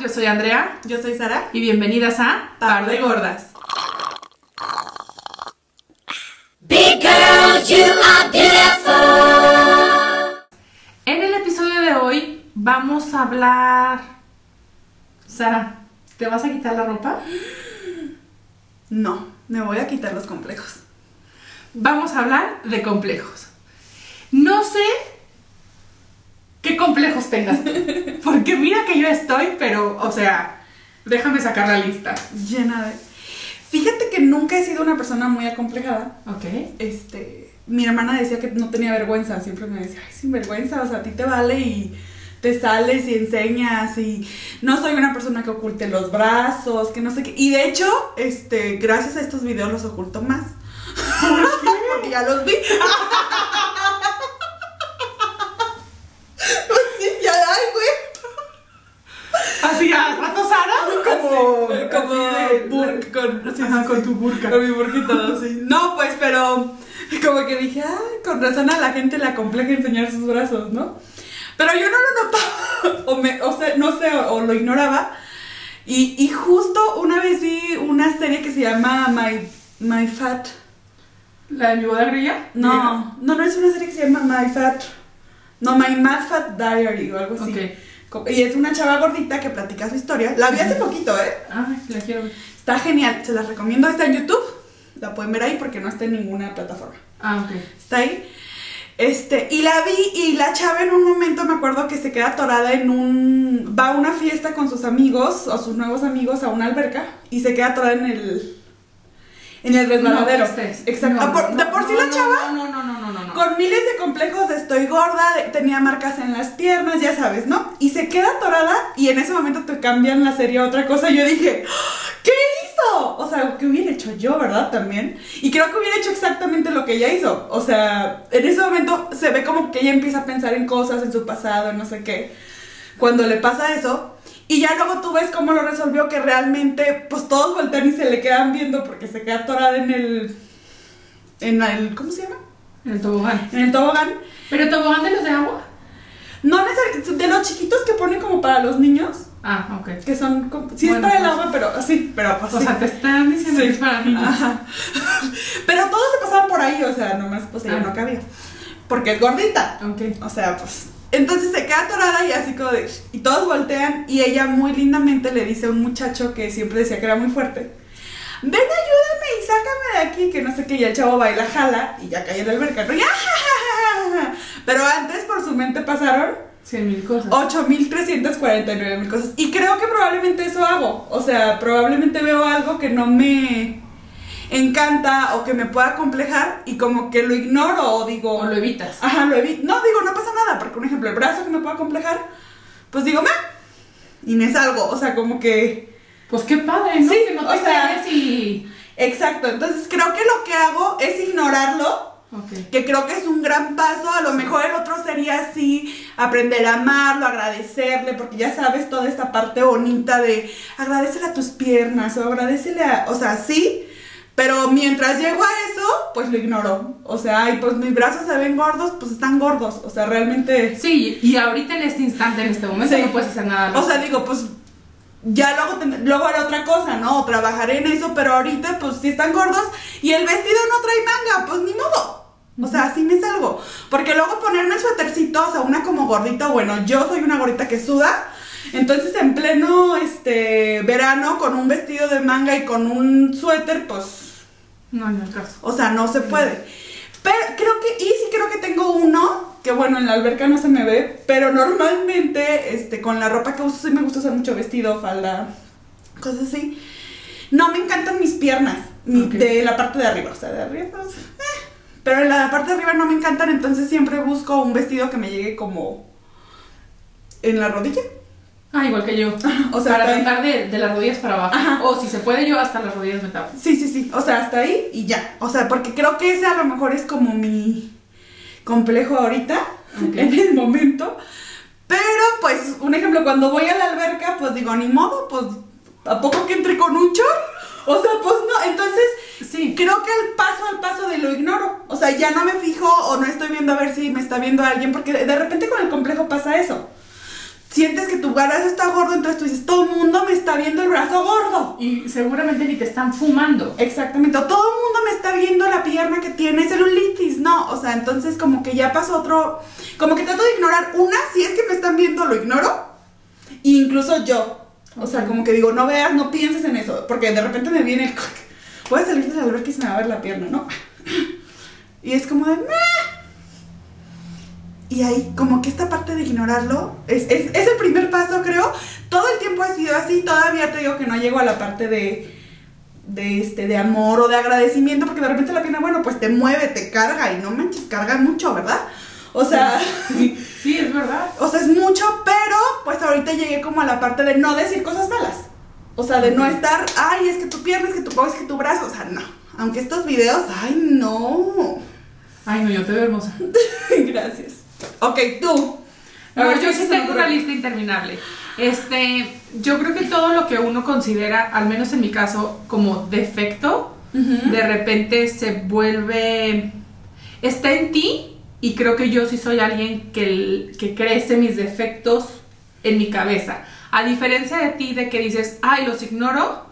yo soy Andrea Yo soy Sara. y bienvenidas a Par de Gordas. Big girl, you are beautiful. En el episodio de hoy vamos a hablar... Sara, ¿te vas a quitar la ropa? No, me voy a quitar los complejos. Vamos a hablar de complejos. No sé qué complejos tengas tú, porque mira que yo estoy, pero, o sea, déjame sacar la lista. Llena de. Fíjate que nunca he sido una persona muy acomplejada. Ok. Este. Mi hermana decía que no tenía vergüenza. Siempre me decía, ay, sin vergüenza. O sea, a ti te vale y te sales y enseñas. Y no soy una persona que oculte los brazos, que no sé qué. Y de hecho, este, gracias a estos videos los oculto más. Porque ya los vi. Pues sí, ya, ay, güey. Así a rato Sara, como, Así, con, sí, ajá, sí, con sí. tu burka. Con mi burquita, sí. No, pues, pero como que dije, ay, con razón a la gente le acompleja enseñar sus brazos, ¿no? Pero yo no lo notaba, o, me, o sea, no sé, o, o lo ignoraba. Y, y justo una vez vi una serie que se llama My, My Fat. ¿La boda grilla? No, no, no es una serie que se llama My Fat. No, My Mad Fat Diary o algo así. Ok. Y es una chava gordita que platica su historia. La vi hace poquito, ¿eh? Ay, la quiero ver. Está genial, se las recomiendo. Está en YouTube. La pueden ver ahí porque no está en ninguna plataforma. Ah, ok. Está ahí. Este, y la vi y la chava en un momento me acuerdo que se queda atorada en un. Va a una fiesta con sus amigos o sus nuevos amigos a una alberca y se queda atorada en el. En el resbaladero. No, este es- Exacto. no, Ah, por- no, de por sí no, la no, chava. No, no, no, no, no, no. Con miles de complejos de estoy gorda, tenía marcas en las piernas, ya sabes, ¿no? Y se queda atorada y en ese momento te cambian la serie a otra cosa. Yo dije, ¿qué hizo? O sea, ¿qué hubiera hecho yo, verdad? También. Y creo que hubiera hecho exactamente lo que ella hizo. O sea, en ese momento se ve como que ella empieza a pensar en cosas, en su pasado, en no sé qué. Cuando le pasa eso. Y ya luego tú ves cómo lo resolvió, que realmente, pues todos voltean y se le quedan viendo porque se queda atorada en el. En el. ¿Cómo se llama? En el tobogán. En el tobogán. ¿Pero el tobogán de los de agua? No de los chiquitos que ponen como para los niños, Ah, ok. que son, como- sí Bueno, es para el pues. agua, pero así, pero pues O sí. sea, te están diciendo Sí. que es para niños. Ajá. Pero todos se pasaban por ahí, o sea, nomás pues ella Ah. no cabía. Porque es gordita. Ok. O sea, pues. Entonces se queda atorada y así como de. Y todos voltean y ella muy lindamente le dice a un muchacho que siempre decía que era muy fuerte. Ven, ayúdame y sácame de aquí, que no sé qué. Y el chavo baila, jala y ya cae en la alberca. ¿no? Y, ¡ah! Pero antes por su mente pasaron Cien mil cosas. 8.349 mil cosas. Y creo que probablemente eso hago. O sea, probablemente veo algo que no me encanta o que me pueda complejar y como que lo ignoro o digo... O lo evitas. Ajá, lo evito. No, digo, no pasa nada, porque un ejemplo, el brazo que me pueda complejar, pues digo, me Y me salgo. O sea, como que... Pues qué padre, ¿no? Sí, que no o te sea- calles y... Exacto. Entonces creo que lo que hago es ignorarlo que creo que es un gran paso. A lo mejor el otro sería así, aprender a amarlo, agradecerle, porque ya sabes toda esta parte bonita de agradecele a tus piernas o agradecele a, o sea, sí. Pero mientras llego a eso, pues lo ignoro. O sea, y pues mis brazos se ven gordos, pues están gordos. O sea, realmente. Sí, y ahorita en este instante, en este momento, Sí. no puedes hacer nada. O sea, digo, pues ya luego, luego haré otra cosa, ¿no? O trabajaré en eso, pero ahorita, pues si están gordos y el vestido no trae manga, pues ni modo. O sea, así me salgo. Porque luego ponerme el suétercito, o sea, una como gordita, bueno, yo soy una gordita que suda. Entonces, en pleno este verano, con un vestido de manga y con un suéter, pues No, en el caso. o sea, no se puede. Pero creo que, y sí creo que tengo uno, que bueno, en la alberca no se me ve, pero normalmente, este, con la ropa que uso, sí me gusta usar mucho vestido, falda, cosas así. No me encantan mis piernas, ni de la parte de arriba, o sea, de arriba, pues, eh. pero en la parte de arriba no me encantan, entonces siempre busco un vestido que me llegue como en la rodilla. Ah, igual que yo. O sea, para tratar de, de las rodillas para abajo. Ajá. O si se puede, yo hasta las rodillas me tapo. Sí, sí, sí. O sea, hasta ahí y ya. O sea, porque creo que ese a lo mejor es como mi complejo ahorita, en el momento. Pero, pues, un ejemplo, cuando voy a la alberca, pues digo, ni modo, pues, ¿a poco que entre con un short? O sea, pues no. Entonces, Sí. creo que el paso al paso de lo ignoro. O sea, ya no me fijo o no estoy viendo a ver si me está viendo alguien, porque de repente con el complejo pasa eso. Sientes que tu brazo está gordo, entonces tú dices, todo el y seguramente ni te están fumando. Exactamente, o todo el mundo me está viendo la pierna que tiene celulitis, no, o sea, entonces como que ya pasó otro, como que trato de ignorar una, si es que me están viendo lo ignoro, e incluso yo, o sea, como que digo, no veas, no pienses en eso, porque de repente me viene el, voy a salir del alberca y se me va a ver la pierna, ¿no? Y es como de, "Meh". Y ahí, como que esta parte de ignorarlo es, es, es el primer paso, creo. Todo el tiempo ha sido así. Todavía te digo que no llego a la parte de, de, este, de amor o de agradecimiento, porque de repente la pierna, bueno, pues te mueve, te carga y no manches, carga mucho, ¿verdad? O sea, Sí, sí, es verdad. o sea, es mucho, pero pues ahorita llegué como a la parte de no decir cosas malas. O sea, de no estar, ay, es que tu pierna, es que tu codo, es que tu brazo, o sea, no. Aunque estos videos, ay, no. Ay, no, yo te veo hermosa. Gracias. Ok, tú. A ver, yo ¿qué sí tengo una lista interminable. Este, yo creo que todo lo que uno considera, al menos en mi caso, como defecto, de repente se vuelve. está en ti. Y creo que yo sí soy alguien que, que crece mis defectos en mi cabeza. A diferencia de ti, de que dices, ay, los ignoro,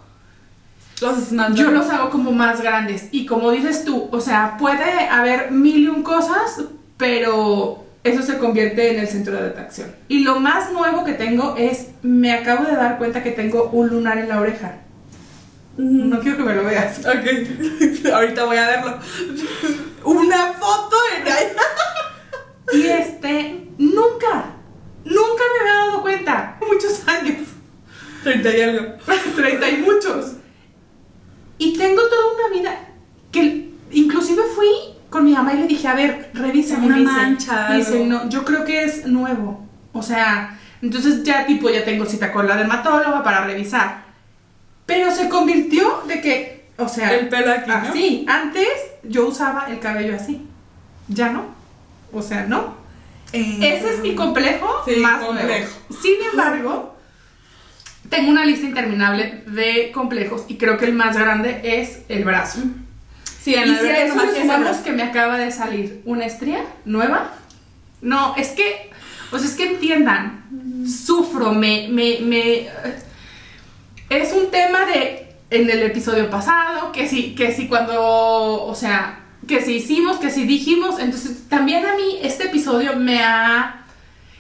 Los yo los hago como más grandes. Y como dices tú, o sea, puede haber mil y un cosas, pero eso se convierte en el centro de atracción. Y lo más nuevo que tengo es, me acabo de dar cuenta que tengo un lunar en la oreja. No quiero que me lo veas. Ok, ahorita voy a verlo. Una foto en ahí. Y este, nunca, nunca me había dado cuenta. Muchos años. 30 y algo. 30 y muchos. Y tengo toda una vida que inclusive fui con mi mamá y le dije, a ver, revisa Una mancha, Me dice, algo. no, yo creo que es nuevo. O sea, entonces ya tipo, ya tengo cita con la dermatóloga para revisar. Pero se convirtió de que, o sea, El pelo aquí, ¿no? así. Antes yo usaba el cabello así. Ya no. O sea, no. Ese es mi complejo Sí, más complejo. nuevo. Sin embargo, tengo una lista interminable de complejos y creo que el más grande es el brazo. Sí, en y si a eso le sumamos que me acaba de salir una estría nueva, no, es que, o sea, es que entiendan, sufro, me, me, me, es un tema de, en el episodio pasado, que si, que si cuando, o sea, que si hicimos, que si dijimos, entonces también a mí este episodio me ha,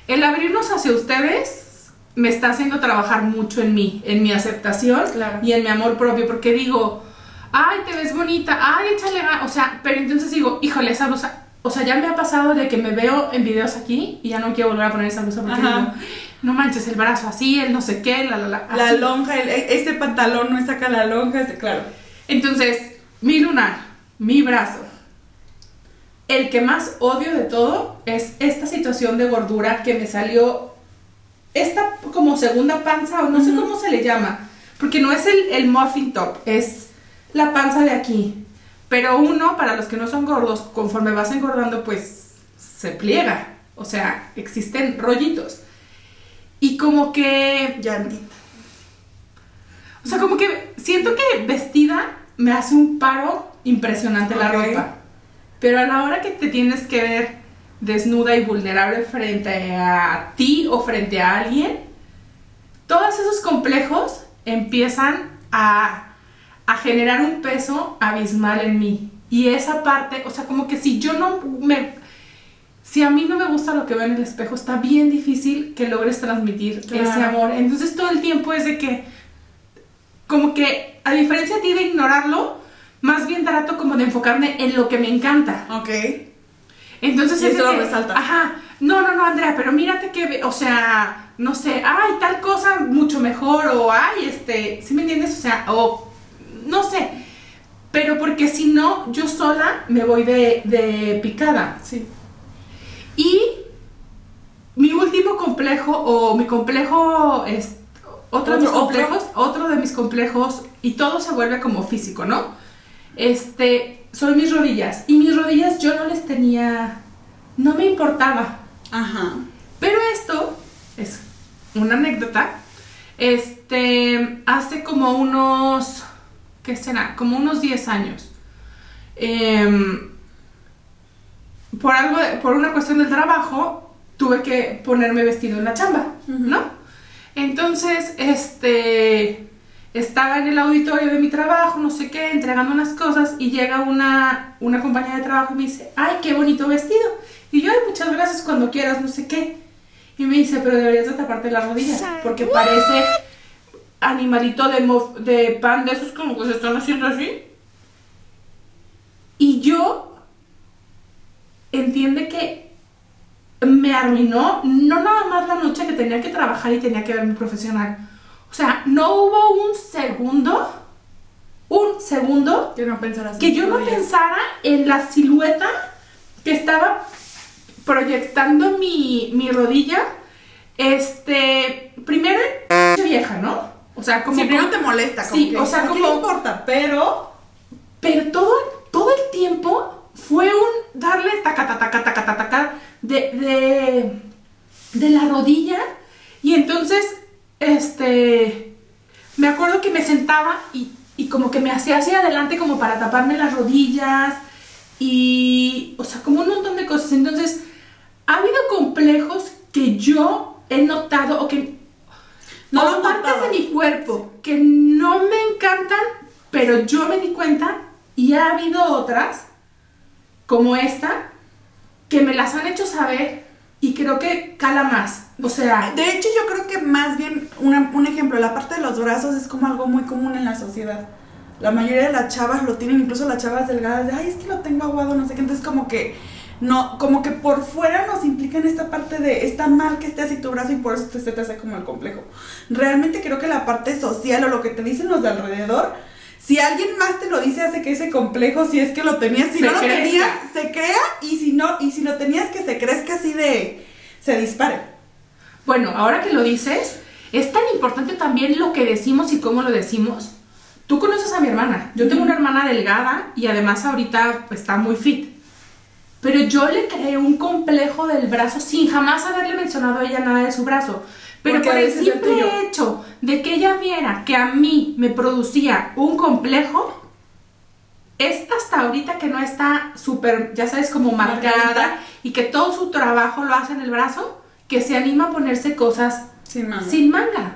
el abrirnos hacia ustedes me está haciendo trabajar mucho en mí, en mi aceptación Claro. y en mi amor propio, porque digo, ay, te ves bonita, ay, échale ganas, o sea, pero entonces digo, híjole, esa blusa, o sea, ya me ha pasado de que me veo en videos aquí y ya no quiero volver a poner esa blusa porque digo, no manches, el brazo así, el no sé qué, la, la, la. La así. lonja, el- este pantalón no saca la lonja, este, claro. Entonces, mi lunar, mi brazo. El que más odio de todo es esta situación de gordura que me salió, esta como segunda panza, o no sé cómo se le llama, porque no es el, el muffin top, es la panza de aquí. Pero uno, para los que no son gordos, conforme vas engordando, pues se pliega. O sea, existen rollitos. Y como que Ya entiendo. o sea, como que siento que vestida me hace un paro impresionante la ropa. Pero a la hora que te tienes que ver desnuda y vulnerable frente a ti o frente a alguien, todos esos complejos empiezan a, a generar un peso abismal en mí. Y esa parte, o sea, como que si yo no me... Si a mí no me gusta lo que veo en el espejo, está bien difícil que logres transmitir Claro. ese amor. Entonces todo el tiempo es de que como que a diferencia de ti de ignorarlo, más bien trato como de enfocarme en lo que me encanta. Ok. Entonces Y es eso de lo que, resaltas. Ajá. No, no, no, Andrea, pero mírate que, o sea, no sé, ay, tal cosa mucho mejor o ay, este, ¿sí me entiendes? O sea, o no sé. Pero porque si no, yo sola me voy de, de picada. Sí. Y mi último complejo, o mi complejo, es, otro, de mis otro. complejos, otro de mis complejos, y todo se vuelve como físico, ¿no? Este, son mis rodillas. Y mis rodillas yo no les tenía, no me importaba. Ajá. Pero esto es una anécdota. Este, hace como unos, ¿qué será? Como unos 10 años. Em, por algo, de- por una cuestión del trabajo, tuve que ponerme vestido en la chamba. ¿no? Entonces, este, estaba en el auditorio de mi trabajo, no sé qué, entregando unas cosas y llega una, una compañera de trabajo y me dice, ay, qué bonito vestido. Y yo, ay, muchas gracias cuando quieras, no sé qué. Y me dice, pero deberías de taparte las rodillas porque parece animalito de, mof- de pan de esos como que se están haciendo así. Y yo entiende que me arruinó no nada más la noche que tenía que trabajar y tenía que verme profesional. O sea, no hubo un segundo, un segundo Que no que yo no pensara en la silueta que estaba proyectando mi, mi rodilla. Este, primero vieja, ¿no? O sea, como Si primero te molesta, como Sí, que, o sea, "¿A quién como- le importa, pero pero todo, todo el tiempo fue un darle taca, taca, taca, taca, taca de, de, de la rodilla. Y entonces, este, me acuerdo que me sentaba y, y como que me hacía hacia adelante como para taparme las rodillas. Y, o sea, como un montón de cosas. Entonces, ha habido complejos que yo he notado o que No o partes de mi cuerpo que no me encantan, pero yo me di cuenta y ha habido otras como esta que me las han hecho saber y creo que cala más. O sea, De hecho, yo creo que más bien una- un ejemplo, la parte de los brazos es como algo muy común en la sociedad. La mayoría de las chavas lo tienen, incluso las chavas delgadas, de, ay, es que lo tengo aguado, no sé qué. Entonces, como que, no, como que por fuera nos implica en esta parte de, está mal que esté así tu brazo y por eso te, se te hace como el complejo. Realmente creo que la parte social o lo que te dicen los de alrededor, si alguien más te lo dice, hace que ese complejo, si es que lo tenías, si Se no lo crezca. tenías, se crea, y si no, y si lo tenías, que se crezca así de, se dispare. bueno, ahora que lo dices, es tan importante también lo que decimos y cómo lo decimos. Tú conoces a mi hermana. Yo tengo una hermana delgada y además ahorita está muy fit. Pero yo le creé un complejo del brazo sin jamás haberle mencionado a ella nada de su brazo. Pero Porque por el simple hecho de que ella viera que a mí me producía un complejo, es hasta ahorita que no está súper, ya sabes, como marcada y que todo su trabajo lo hace en el brazo, que se anima a ponerse cosas Sin manga. sin manga.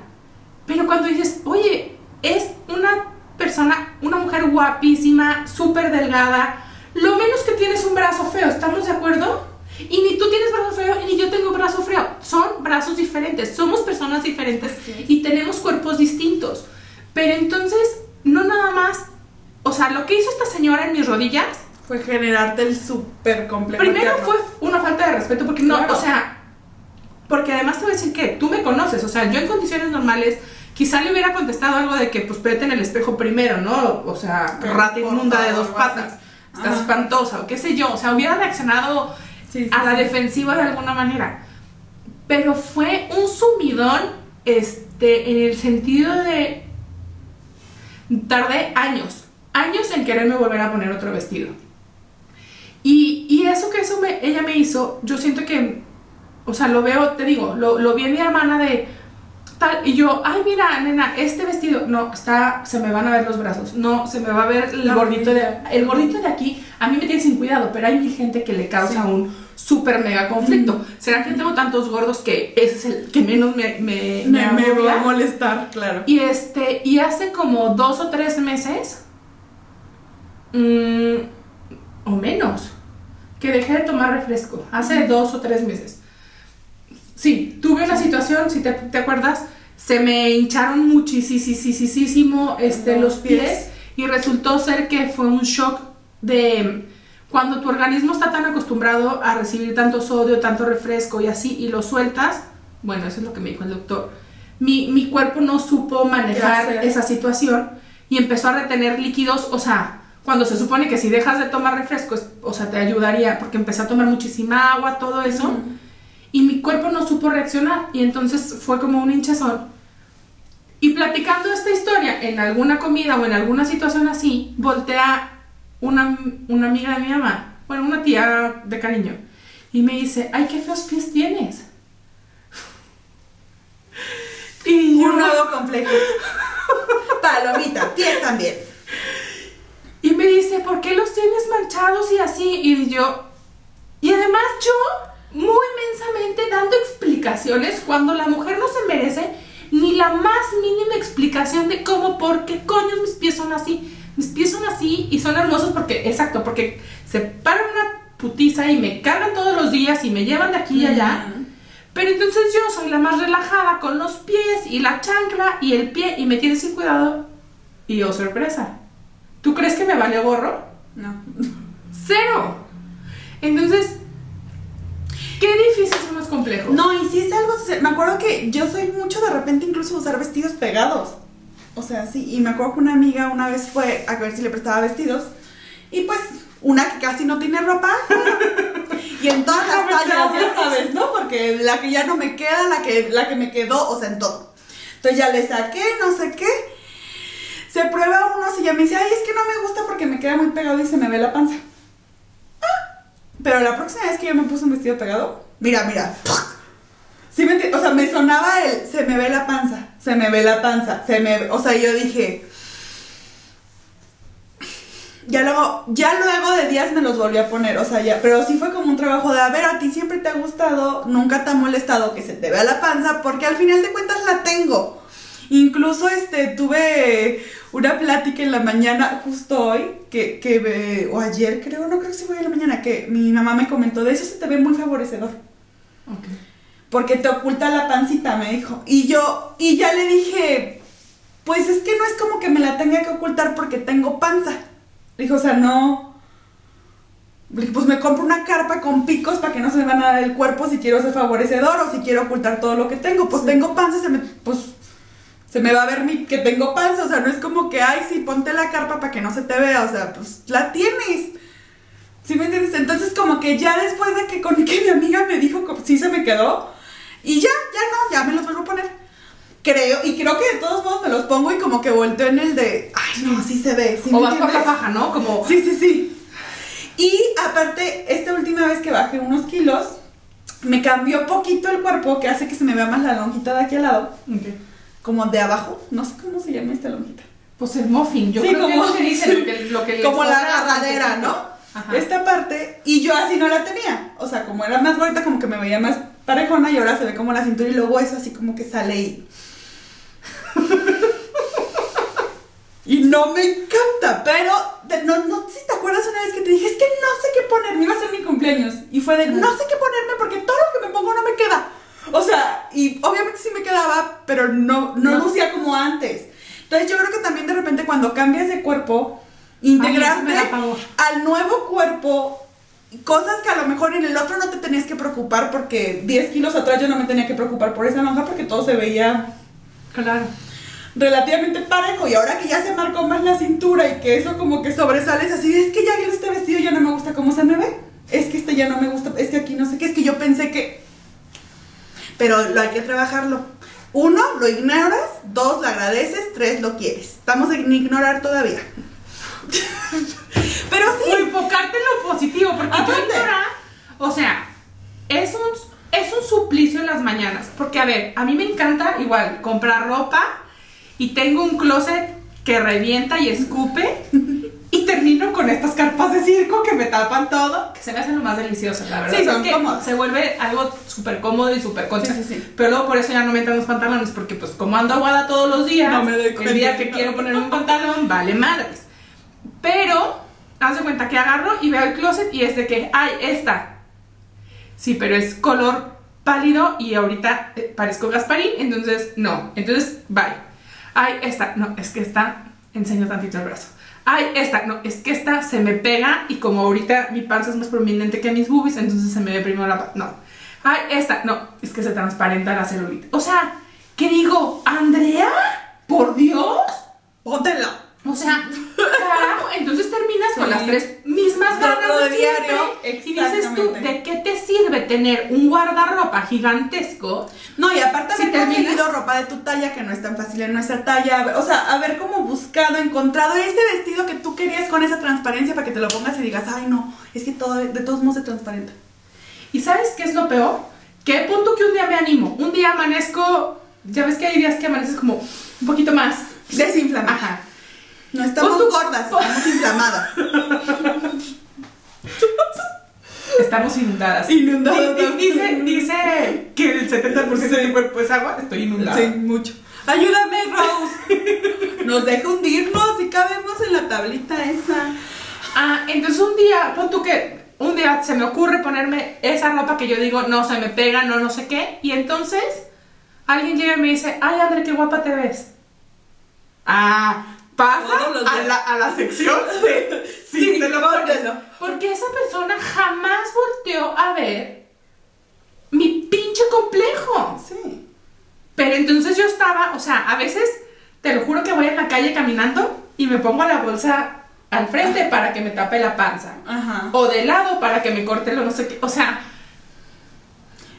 Pero cuando dices, oye, es una persona, una mujer guapísima, súper delgada, lo menos que tienes un brazo feo, ¿estamos de acuerdo? Y ni tú tienes brazo feo y ni yo tengo brazo feo. Son brazos diferentes, somos personas diferentes y tenemos cuerpos distintos. Pero entonces, no nada más, o sea, lo que hizo esta señora en mis rodillas, Fue generarte el súper complejo. Primero fue una falta de respeto porque no, Claro. o sea, porque además te voy a decir que tú me conoces, o sea, yo en condiciones normales quizá le hubiera contestado algo de que pues vete en el espejo primero, ¿no? O sea, rata inmunda de dos así. Estás Ajá. espantosa o qué sé yo, o sea, hubiera reaccionado Sí, sí, a la sí. defensiva de alguna manera. Pero fue un sumidón este en el sentido de tardé años, años en quererme volver a poner otro vestido. Y, y eso que eso me, ella me hizo, yo siento que, o sea, lo veo, te digo, lo, lo vi en mi hermana de tal, y yo, ay, mira, nena, este vestido, no, está, se me van a ver los brazos, no, se me va a ver el gordito de, el gordito de aquí, a mí me tiene sin cuidado, pero hay gente que le causa un súper mega conflicto. ¿Será que yo tengo tantos gordos que ese es el que menos me, me, Me, me agobia? va a molestar, claro. Y este, y hace como dos o tres meses, mm, o menos, que dejé de tomar refresco. Hace dos o tres meses. Sí, tuve una situación, si te, te acuerdas, se me hincharon muchísimo este, Los pies. y resultó ser que fue un shock de cuando tu organismo está tan acostumbrado a recibir tanto sodio, tanto refresco y así, y lo sueltas, bueno, eso es lo que me dijo el doctor. Mi, mi cuerpo no supo manejar esa situación y empezó a retener líquidos, o sea, cuando se supone que si dejas de tomar refrescos, o sea, te ayudaría, porque empecé a tomar muchísima agua, todo eso. Y mi cuerpo no supo reaccionar, y entonces fue como un hinchazón. Y platicando esta historia en alguna comida o en alguna situación así, voltea una, una amiga de mi mamá, bueno, una tía de cariño, y me dice, ay, qué feos pies tienes. Y Un nuevo complejo. Palomita, pies también. y me dice, ¿por qué los tienes manchados y así? Y yo, y además yo, muy inmensamente dando explicaciones, cuando la mujer no se merece ni la más mínima explicación de cómo, por qué coño mis pies son así. Mis pies son así y son hermosos porque, exacto, porque se paran una putiza y me cargan todos los días y me llevan de aquí y allá. Pero entonces yo soy la más relajada con los pies y la chancla y el pie y me tiene sin cuidado. Y oh, sorpresa. ¿Tú crees que me vale gorro? No. Cero. Entonces, qué difícil son los complejos. No, y si es algo, me acuerdo que yo soy mucho de repente incluso usar vestidos pegados. O sea, sí, y me acuerdo que una amiga una vez fue a ver si le prestaba vestidos y pues una que casi no tiene ropa y en todas las tallas, ya sabes, ¿no? Porque la que ya no me queda, la que, la que me quedó, o sea, en todo. Entonces ya le saqué, no sé qué. Se prueba uno y ya me dice, ay, es que no me gusta porque me queda muy pegado y se me ve la panza. Pero la próxima vez que yo me puse un vestido pegado, mira, mira. Sí me o sea, me sonaba el se me ve la panza, se me ve la panza, se me, o sea, yo dije ya luego, ya luego de días me los volví a poner, o sea, ya, pero sí fue como un trabajo de, a ver, a ti siempre te ha gustado, nunca te ha molestado que se te vea la panza, porque al final de cuentas la tengo. Incluso, este, tuve una plática en la mañana, justo hoy, que, que, o ayer creo, no creo que sí fue en la mañana, que mi mamá me comentó, de eso se te ve muy favorecedor. Ok. Porque te oculta la pancita, me dijo. Y yo, y ya le dije, pues es que no es como que me la tenga que ocultar porque tengo panza. Dijo, o sea, no. Pues me compro una carpa con picos para que no se me va nada del cuerpo si quiero ser favorecedor o si quiero ocultar todo lo que tengo. Pues tengo panza, se me, pues, se me va a ver mi, que tengo panza. O sea, no es como que, ay, sí, ponte la carpa para que no se te vea. O sea, pues la tienes. ¿Sí me entiendes? Entonces como que ya después de que con que mi amiga me dijo que sí se me quedó y ya, ya no, ya me los vuelvo a poner. Creo, y creo que de todos modos me los pongo y como que volteo en el de, ay no, sí se ve. ¿sí O vas por la faja, ¿no? Como. Sí, sí, sí. Y aparte, esta última vez que bajé unos kilos, me cambió poquito el cuerpo que hace que se me vea más la lonjita de aquí al lado. Como de abajo, no sé cómo se llama esta lonjita. Pues el muffin, yo Sí, creo como- que dicen, lo que, lo que como la agarradera. ¿no? Ajá. Esta parte, y yo así no la tenía. O sea, como era más bonita, como que me veía más parejona y ahora se ve como la cintura y luego eso así como que sale y. y no me encanta, pero de- no, no sé si te acuerdas una vez que te dije, es que no sé qué ponerme, iba a ser mi cumpleaños. Y fue de, no sé qué ponerme porque todo lo que me pongo no me queda. O sea, y obviamente sí me quedaba, pero no, no, No. lucía como antes. Entonces yo creo que también de repente cuando cambias de cuerpo, integrarte al nuevo cuerpo cosas que a lo mejor en el otro no te tenías que preocupar porque 10 kilos atrás yo no me tenía que preocupar por esa lonja porque todo se veía Claro. relativamente parejo y ahora que ya se marcó más la cintura y que eso como que sobresale es así, es que ya este vestido ya no me gusta cómo se me ve, es que este ya no me gusta, es que aquí no sé qué, es que yo pensé que... Pero lo hay que trabajarlo. Uno, lo ignoras, dos, lo agradeces, tres, lo quieres. Estamos en ignorar todavía. Pero sí, O enfocarte en lo positivo, porque yo ignorar, o sea, es un, es un suplicio en las mañanas. Porque, a ver, a mí me encanta igual comprar ropa y tengo un closet que revienta y escupe y termino con estas carpas de circo que me tapan todo, que se me hacen lo más delicioso, la verdad. Sí, es son que cómodas. se vuelve algo súper cómodo y súper concha. Sí, sí, sí. Pero luego por eso ya no me entran los pantalones, porque pues como ando aguada todos los días, No me doy el día que quiero ponerme un pantalón, vale madres. Pero, haz de cuenta que agarro y veo el closet y es de que, ay, esta. Sí, pero es color pálido y ahorita eh, parezco Gasparín, entonces no. Entonces, bye. Ay, esta, no, es que esta, enseño tantito el brazo. Ay, esta, no, es que esta se me pega y como ahorita mi panza es más prominente que mis boobies, entonces se me ve primero la No. Ay, esta, no, es que se transparenta la celulita. O sea, ¿qué digo? ¿Andrea? ¿Por Dios? póntelo. O sea, carajo, entonces terminas con las tres mismas ganas de siempre, diario, y dices tú. ¿de qué te sirve tener un guardarropa gigantesco? No, y aparte Si haber conseguido ropa de tu talla que no es tan fácil en nuestra talla. O sea, haber como buscado, encontrado ese vestido que tú querías con esa transparencia para que te lo pongas y digas, ay no, es que todo de todos modos se transparenta. ¿Y sabes qué es lo peor? Que punto que un día me animo, un día amanezco, ya ves que hay días que amaneces como un poquito más... Desinflamada. Ajá. No estamos tu- gordas, estamos inflamadas. estamos inundadas. Inundadas Di- di- Dice, que el 70% de mi cuerpo es agua, estoy inundada. Sí, mucho. Ayúdame, Rose. Nos deja hundirnos y cabemos en la tablita esa. Ah, entonces un día, pon tú que un día se me ocurre ponerme esa ropa que yo digo, no se me pega, no, no sé qué, y entonces alguien llega y me dice, ay, André, qué guapa te ves. Ah, pasa a la, a la sección de sí, te lo póntelo. Porque esa persona jamás volteó a ver mi pinche complejo. Sí. Pero entonces yo estaba, o sea, a veces te lo juro que voy en la calle caminando y me pongo la bolsa al frente para que me tape la panza. Ajá. O de lado para que me corte lo no sé qué. O sea,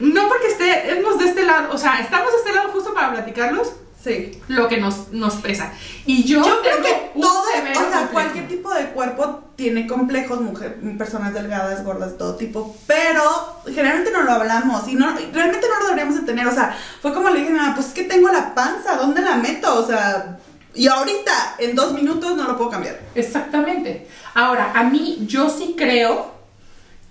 no porque estemos de este lado, o sea, estamos de este lado justo para platicarlos Sí. lo que nos, nos pesa. Y yo, Yo creo que todo, o sea, complejo. cualquier tipo de cuerpo tiene complejos, mujer, personas delgadas, gordas, todo tipo, pero generalmente no lo hablamos y no, realmente no lo deberíamos de tener, o sea, fue como le dije mamá, pues es que tengo la panza, ¿dónde la meto? O sea, y ahorita, en dos minutos, no lo puedo cambiar. Exactamente. Ahora, a mí yo sí creo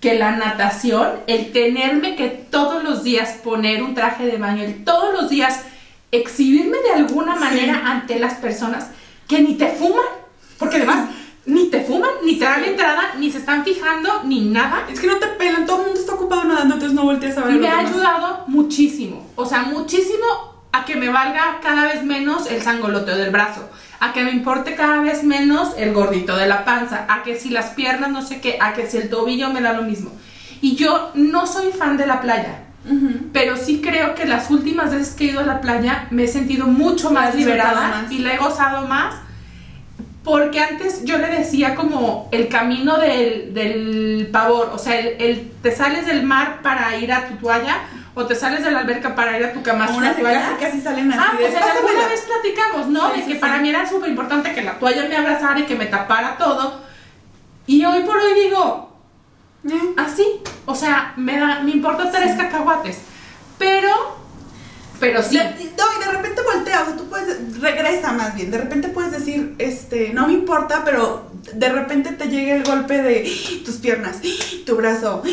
que la natación, el tenerme que todos los días poner un traje de baño, el todos los días exhibirme de alguna Sí. manera ante las personas que ni te fuman, porque además ni te fuman, ni te dan la entrada, ni se están fijando, ni nada. Es que no te pelan, todo el mundo está ocupado nadando, entonces no volteas a ver. a Me ha ayudado muchísimo, o sea, muchísimo a que me valga cada vez menos el sangoloteo del brazo, a que me importe cada vez menos el gordito de la panza, a que si las piernas no sé qué, a que si el tobillo me da lo mismo. Y yo no soy fan de la playa, Pero sí creo que las últimas veces que he ido a la playa me he sentido mucho más liberada más. y la he gozado más. Porque antes yo le decía como el camino del, del pavor, o sea, el, el- te sales del mar para ir a tu toalla o te sales de la alberca para ir a tu cama Unas tu toalla. casi, casi salen así Ah, pues alguna vez platicamos, ¿no? Sí, de sí, que sí. para mí era súper importante que la toalla me abrazara y que me tapara todo. Y hoy por hoy digo, Eh. así, o sea, me da, me importa tres cacahuates. Pero, pero sí. De- no, y de repente voltea, o sea, tú puedes, regresa más bien, de repente puedes decir, este, no me importa, pero de repente te llega el golpe de ¡Ah! tus piernas, ¡Ah! tu brazo, ¡Ah!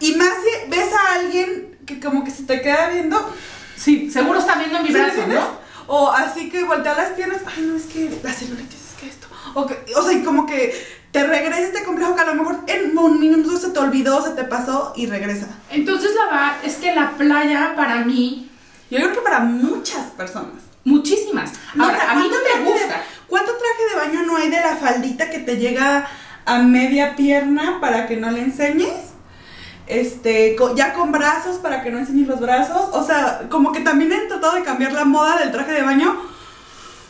y más si ves a alguien que como que se te queda viendo, Sí, seguro está viendo mi ¿sí brazo? ¿no? O así que voltea las piernas, ay, no, es que la celulitis es que esto, o, que- o sea, y como que te regresa este complejo que a lo mejor en un minuto se te olvidó, se te pasó y regresa. Entonces la verdad es que la playa para mí, Yo creo que para muchas personas. muchísimas. Ahora, a mí ¿cuánto no me de- gusta. ¿Cuánto traje de baño no hay de la faldita que te llega a media pierna para que no le enseñes? Este, ya con brazos para que no enseñes los brazos. O sea, como que también han tratado de cambiar la moda del traje de baño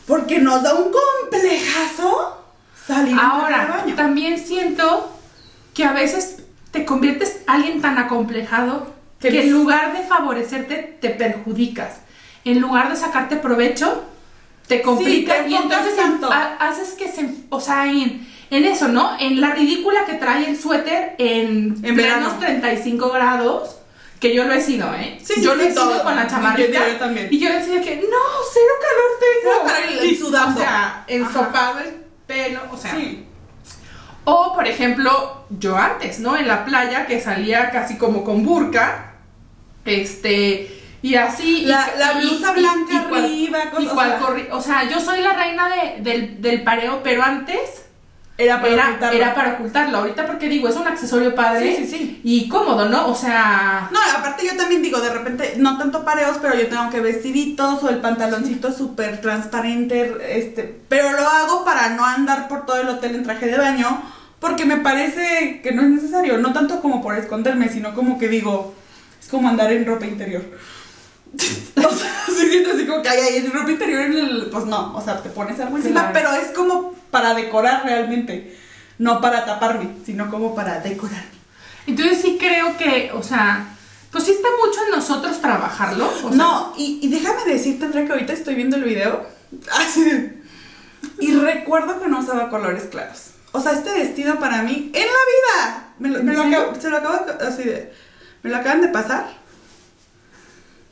porque nos da un complejazo salir Ahora, baño. también siento que a veces te conviertes en alguien tan acomplejado Que les- en lugar de favorecerte te perjudicas. En lugar de sacarte provecho, te complicas te y entonces tanto. haces que se, o sea, en, en eso, ¿no? En la ridícula que trae el suéter en, En verano. 35 grados. Que yo lo he sido, ¿eh? Sí, sí, yo lo sí, he sido todo. con la chamarrita. yo también. Y yo decía que, no, cero calor tengo. Cero calor y sudando. O sea, ensopado el pelo, o sea. Sí. O, por ejemplo, yo antes, ¿no? En la playa que salía casi como con burka, este, y así. y- La- la y- blusa y- blanca y arriba, cosas- o sea- o sea, yo soy la reina de- del, del pareo, pero antes Era para era, ocultarlo. era para ocultarlo. Ahorita porque digo, es un accesorio padre Sí, sí, sí. y cómodo, ¿no? O sea, No, aparte yo también digo, de repente, no tanto pareos, pero yo tengo que vestiditos o el pantaloncito súper transparente, este, pero lo hago para no andar por todo el hotel en traje de baño, porque me parece que no es necesario, no tanto como por esconderme, sino como que digo, es como andar en ropa interior. o sea, sí siento así como que hay ahí ropa interior en el, pues no, o sea, te pones algo encima, Claro. pero es como para decorar realmente, no para taparme, sino como para decorar. entonces sí creo que, o sea, pues sí está mucho en nosotros trabajarlo. o sea, no, y, y déjame decirte, Andrea, que ahorita estoy viendo el video. De- Y recuerdo que no usaba colores claros. O sea, este vestido para mí, en la vida, me lo, me lo ¿En serio? acabo- se lo acabo de- así de, me lo acaban de pasar.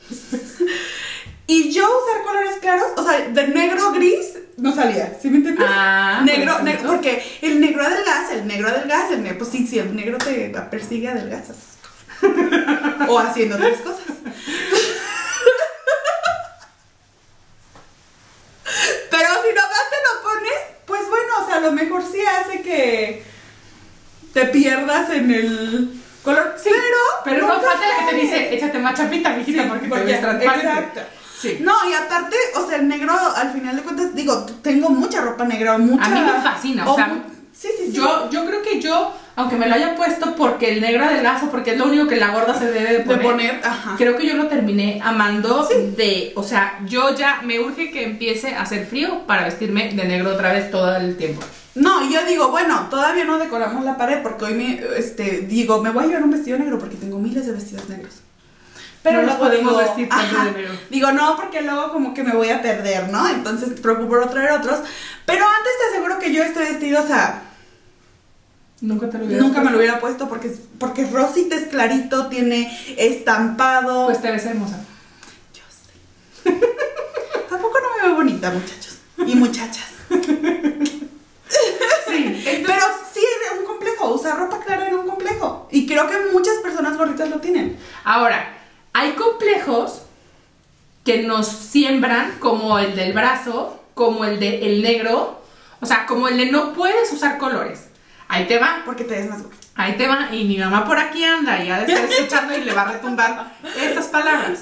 y yo usar colores claros, o sea, de negro gris, no salía, ¿sí me entiendes? Ah, negro, negro, porque el negro adelgaza, el negro adelgaza, el negro, pues sí, sí, el negro te persigue, adelgazas. o haciendo otras cosas. Pero si nomás te lo pones, pues bueno, o sea, a lo mejor sí hace que te pierdas en el color. pero, Pero no falta la que te dice, échate más chapita, mijita, Sí, porque, porque- te ves exacto. Sí. No, y aparte, o sea, el negro, al final de cuentas, digo, tengo mucha ropa negra, mucha... A mí me fascina, o sea, mu- sí, sí, sí. Yo, yo creo que yo, aunque me lo haya puesto porque el negro adelgazo, porque es lo único que la gorda se debe de de poner, ajá. creo que yo lo terminé amando Sí. de, o sea, yo ya me urge que empiece a hacer frío para vestirme de negro otra vez todo el tiempo. No, y yo digo, bueno, todavía no decoramos la pared porque hoy me, este, digo, me voy a llevar un vestido negro porque tengo miles de vestidos negros. No nos luego podemos vestir tanto negro. Digo, no, porque luego como que me voy a perder, ¿no? Entonces procuro traer otros. Pero antes te aseguro que yo estoy vestido, o sea, Nunca te lo hubiera nunca me lo hubiera puesto porque, es- porque Rosita es clarito, tiene estampado. Pues te ves hermosa. yo sé. Tampoco no me veo bonita, muchachos. Y muchachas. Sí, Pero sí era un complejo, usar ropa clara era un complejo. Y creo que muchas personas gorditas lo tienen. Ahora, hay complejos que nos siembran, como el del brazo, como el de el negro, o sea, como el de no puedes usar colores. Ahí te va, Porque te ves más gorda. ahí te va, y mi mamá por aquí anda y ha de estar escuchando y le va a retumbar estas palabras.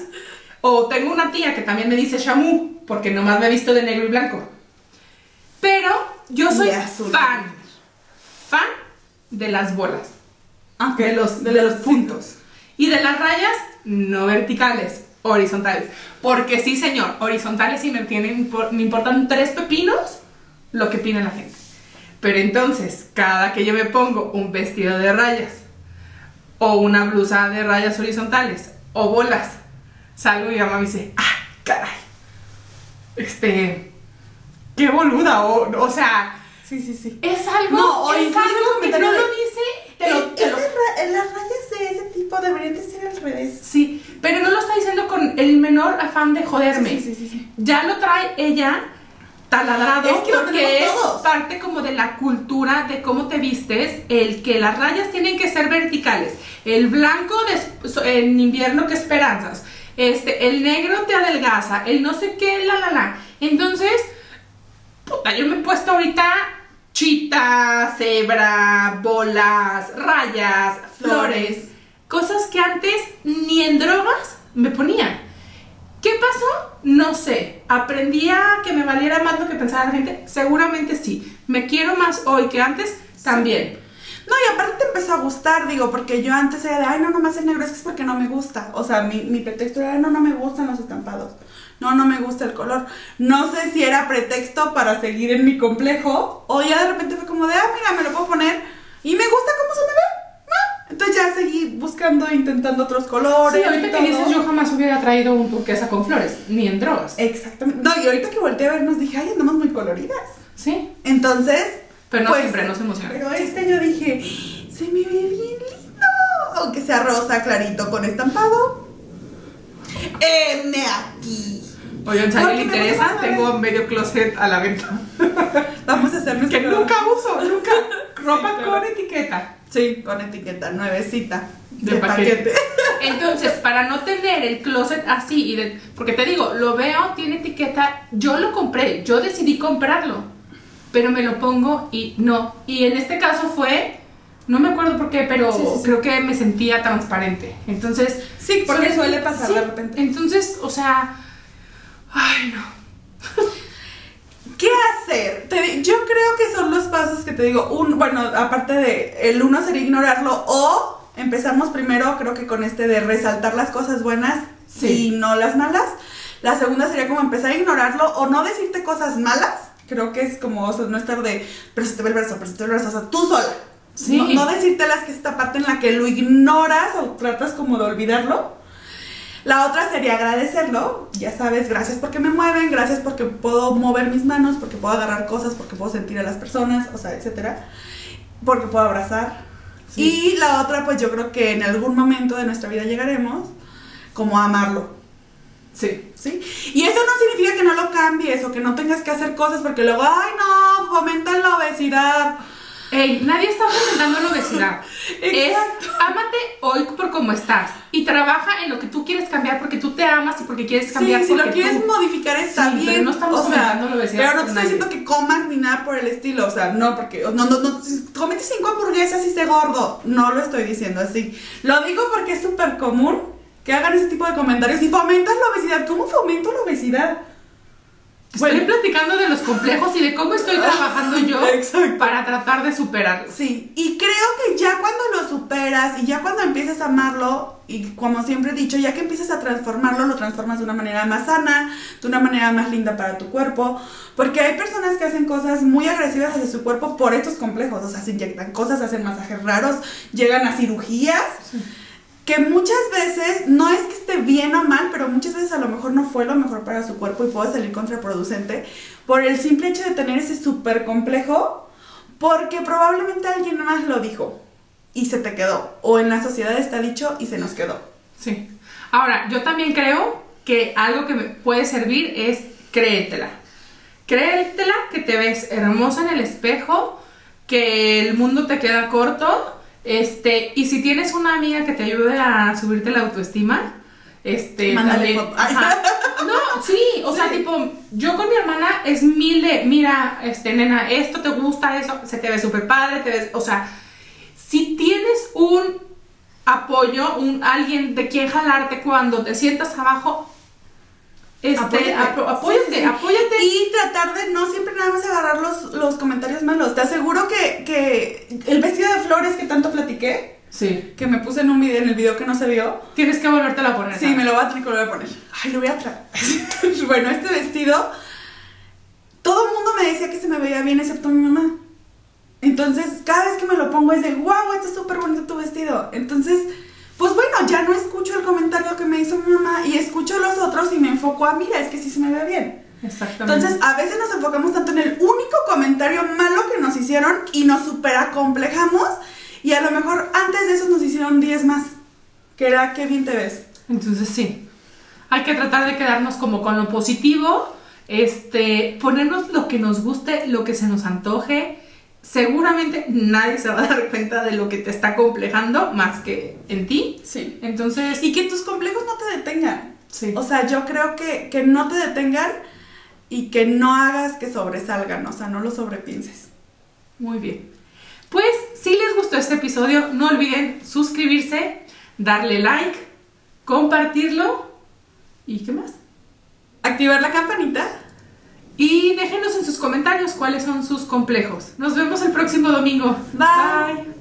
O tengo una tía que también me dice shamu, porque nomás me he visto de negro y blanco. Pero yo soy azul. fan, fan de las bolas. Ah, de los, de los puntos. Y de las rayas no verticales, horizontales. Porque sí, señor, horizontales y me, tienen, me importan tres pepinos lo que opina la gente. Pero entonces, cada que yo me pongo un vestido de rayas, o una blusa de rayas horizontales, o bolas, salgo y mi mamá me dice, ¡ah, caray! Este, qué boluda, o, o sea, Sí, sí, sí. es algo, No, es algo que no lo dice, te lo- te lo- ese ra- las rayas tipo deberían de ser al revés. Sí, pero no lo está diciendo con el menor afán de joderme. Sí, sí, sí, sí. Ya lo trae ella taladrado Es que porque es todos. parte como de la cultura de cómo te vistes, el que las rayas tienen que ser verticales, el blanco de- en invierno que esperanzas, este, el negro te adelgaza, el no sé qué, la la la. Entonces, puta, yo me he puesto ahorita chita, cebra, bolas, rayas, flores, cosas que antes ni en drogas me ponía. ¿Qué pasó? No sé. ¿Aprendí a que me valiera más lo que pensaba la gente? Seguramente sí. ¿Me quiero más hoy que antes? También. No, y aparte te empezó a gustar, digo, porque yo antes era de, ay, no, nomás el negro, es que es porque no me gusta. O sea, mi, mi pretexto era, no, no me gustan los estampados. No, no me gusta el color. No sé si era pretexto para seguir en mi complejo, o ya de repente fue como de, ah, mira, me lo puedo poner y me gusta cómo se me ve. Entonces ya seguí buscando, intentando otros colores. Sí, ahorita que dices, yo jamás hubiera traído un turquesa con flores, ni en drogas. Exactamente. No, y ahorita que volteé a vernos dije, ay, andamos muy coloridas. Sí. Entonces. Pero no pues, siempre, no se emociona. Pero este yo dije, se me ve bien lindo. Aunque sea rosa, clarito, con estampado. M aquí. A alguien le interesa, tengo medio closet a la venta. Vamos a hacer nuestro. Que nunca uso, nunca. Ropa con etiqueta. Sí, con etiqueta, nuevecita. De paquete. Entonces, para no tener el closet así, y de, porque te digo, lo veo, tiene etiqueta, yo lo compré, yo decidí comprarlo, pero me lo pongo y no. Y en este caso fue, no me acuerdo por qué, pero Sí, sí, sí. creo que me sentía transparente. Entonces, Sí, porque suele pasar de repente. Entonces, o sea, ay no. ¿Qué hacer? Te yo creo que son los pasos que te digo. Un, bueno, aparte de el uno sería ignorarlo o empezamos primero, creo que con este de resaltar las cosas buenas Sí. y no las malas. La segunda sería como empezar a ignorarlo o no decirte cosas malas. Creo que es como o sea, no estar de, pero se te ve el brazo, pero se te ve el brazo, o sea, tú sola. Sí. No, no decírtelas que es esta parte en la que lo ignoras o tratas como de olvidarlo. La otra sería agradecerlo, ya sabes, gracias porque me mueven, gracias porque puedo mover mis manos, porque puedo agarrar cosas, porque puedo sentir a las personas, o sea, etcétera, porque puedo abrazar. Sí. Y la otra, pues yo creo que en algún momento de nuestra vida llegaremos como a amarlo. Sí. ¿Sí? Y eso no significa que no lo cambies o que no tengas que hacer cosas porque luego, ay no, fomentan la obesidad. Ey, nadie está fomentando la obesidad. es ámate hoy por como estás y trabaja en lo que tú quieres cambiar porque tú te amas y porque quieres cambiar. Sí, si lo quieres tú- modificar está Sí, bien. pero no estamos o sea, fomentando la obesidad Pero no te estoy diciendo que comas ni nada por el estilo. O sea, no, porque. No, no, no. Comete cinco hamburguesas y sé gordo. No lo estoy diciendo así. Lo digo porque es súper común que hagan ese tipo de comentarios y fomentan la obesidad. ¿Cómo fomento la obesidad? Estoy platicando de los complejos y de cómo estoy trabajando yo Exacto. para tratar de superarlos. Sí, y creo que ya cuando lo superas y ya cuando empiezas a amarlo, y como siempre he dicho, ya que empiezas a transformarlo, lo transformas de una manera más sana, de una manera más linda para tu cuerpo, porque hay personas que hacen cosas muy agresivas hacia su cuerpo por estos complejos, o sea, se inyectan cosas, hacen masajes raros, llegan a cirugías. Que muchas veces, no es que esté bien o mal, pero muchas veces a lo mejor no fue lo mejor para su cuerpo y puede salir contraproducente por el simple hecho de tener ese súper complejo porque probablemente alguien más lo dijo y se te quedó. O en la sociedad está dicho y se nos quedó. Sí. Ahora, yo también creo que algo que me puede servir es créetela. Créetela que te ves hermosa en el espejo, que el mundo te queda corto, este, y si tienes una amiga que te ayude a subirte la autoestima, este, Mándale también- foto. ajá. No, sí, o sea, tipo, yo con mi hermana es mil de, mira, este, nena, esto te gusta, eso, se te ve súper padre, te ves, o sea, si tienes un apoyo, un alguien de quien jalarte cuando te sientas abajo, este, Apóyate. apóyate, Sí, sí, sí. apóyate. Y tratar de no siempre nada más agarrar los, los comentarios malos. Te aseguro que, que el vestido de flores que tanto platiqué, Sí, que me puse en un video, en el video que no se vio, tienes que volvértela a poner. Sí, ¿sabes? me lo voy a tener que volver a poner. Ay, lo voy a traer. bueno, este vestido, todo el mundo me decía que se me veía bien, excepto mi mamá. Entonces, cada vez que me lo pongo es de, wow, está súper bonito tu vestido. Entonces, pues bueno, ya no escucho el comentario que me hizo mi mamá y escucho los enfoco a, mira, es que sí se me ve bien. Exactamente. Entonces, a veces nos enfocamos tanto en el único comentario malo que nos hicieron y nos superacomplejamos y a lo mejor antes de eso nos hicieron 10 más. Que era, qué bien te ves. Entonces sí, hay que tratar de quedarnos como con lo positivo, este, ponernos lo que nos guste, lo que se nos antoje. Seguramente nadie se va a dar cuenta de lo que te está complejando más que en ti. Sí. Entonces, Y que tus complejos no te detengan. Sí. O sea, yo creo que, que no te detengan y que no hagas que sobresalgan, o sea, no lo sobrepienses. Muy bien. Pues si les gustó este episodio, no olviden suscribirse, darle like, compartirlo y qué más. Activar la campanita. Y déjenos en sus comentarios cuáles son sus complejos. Nos vemos el próximo domingo. Bye.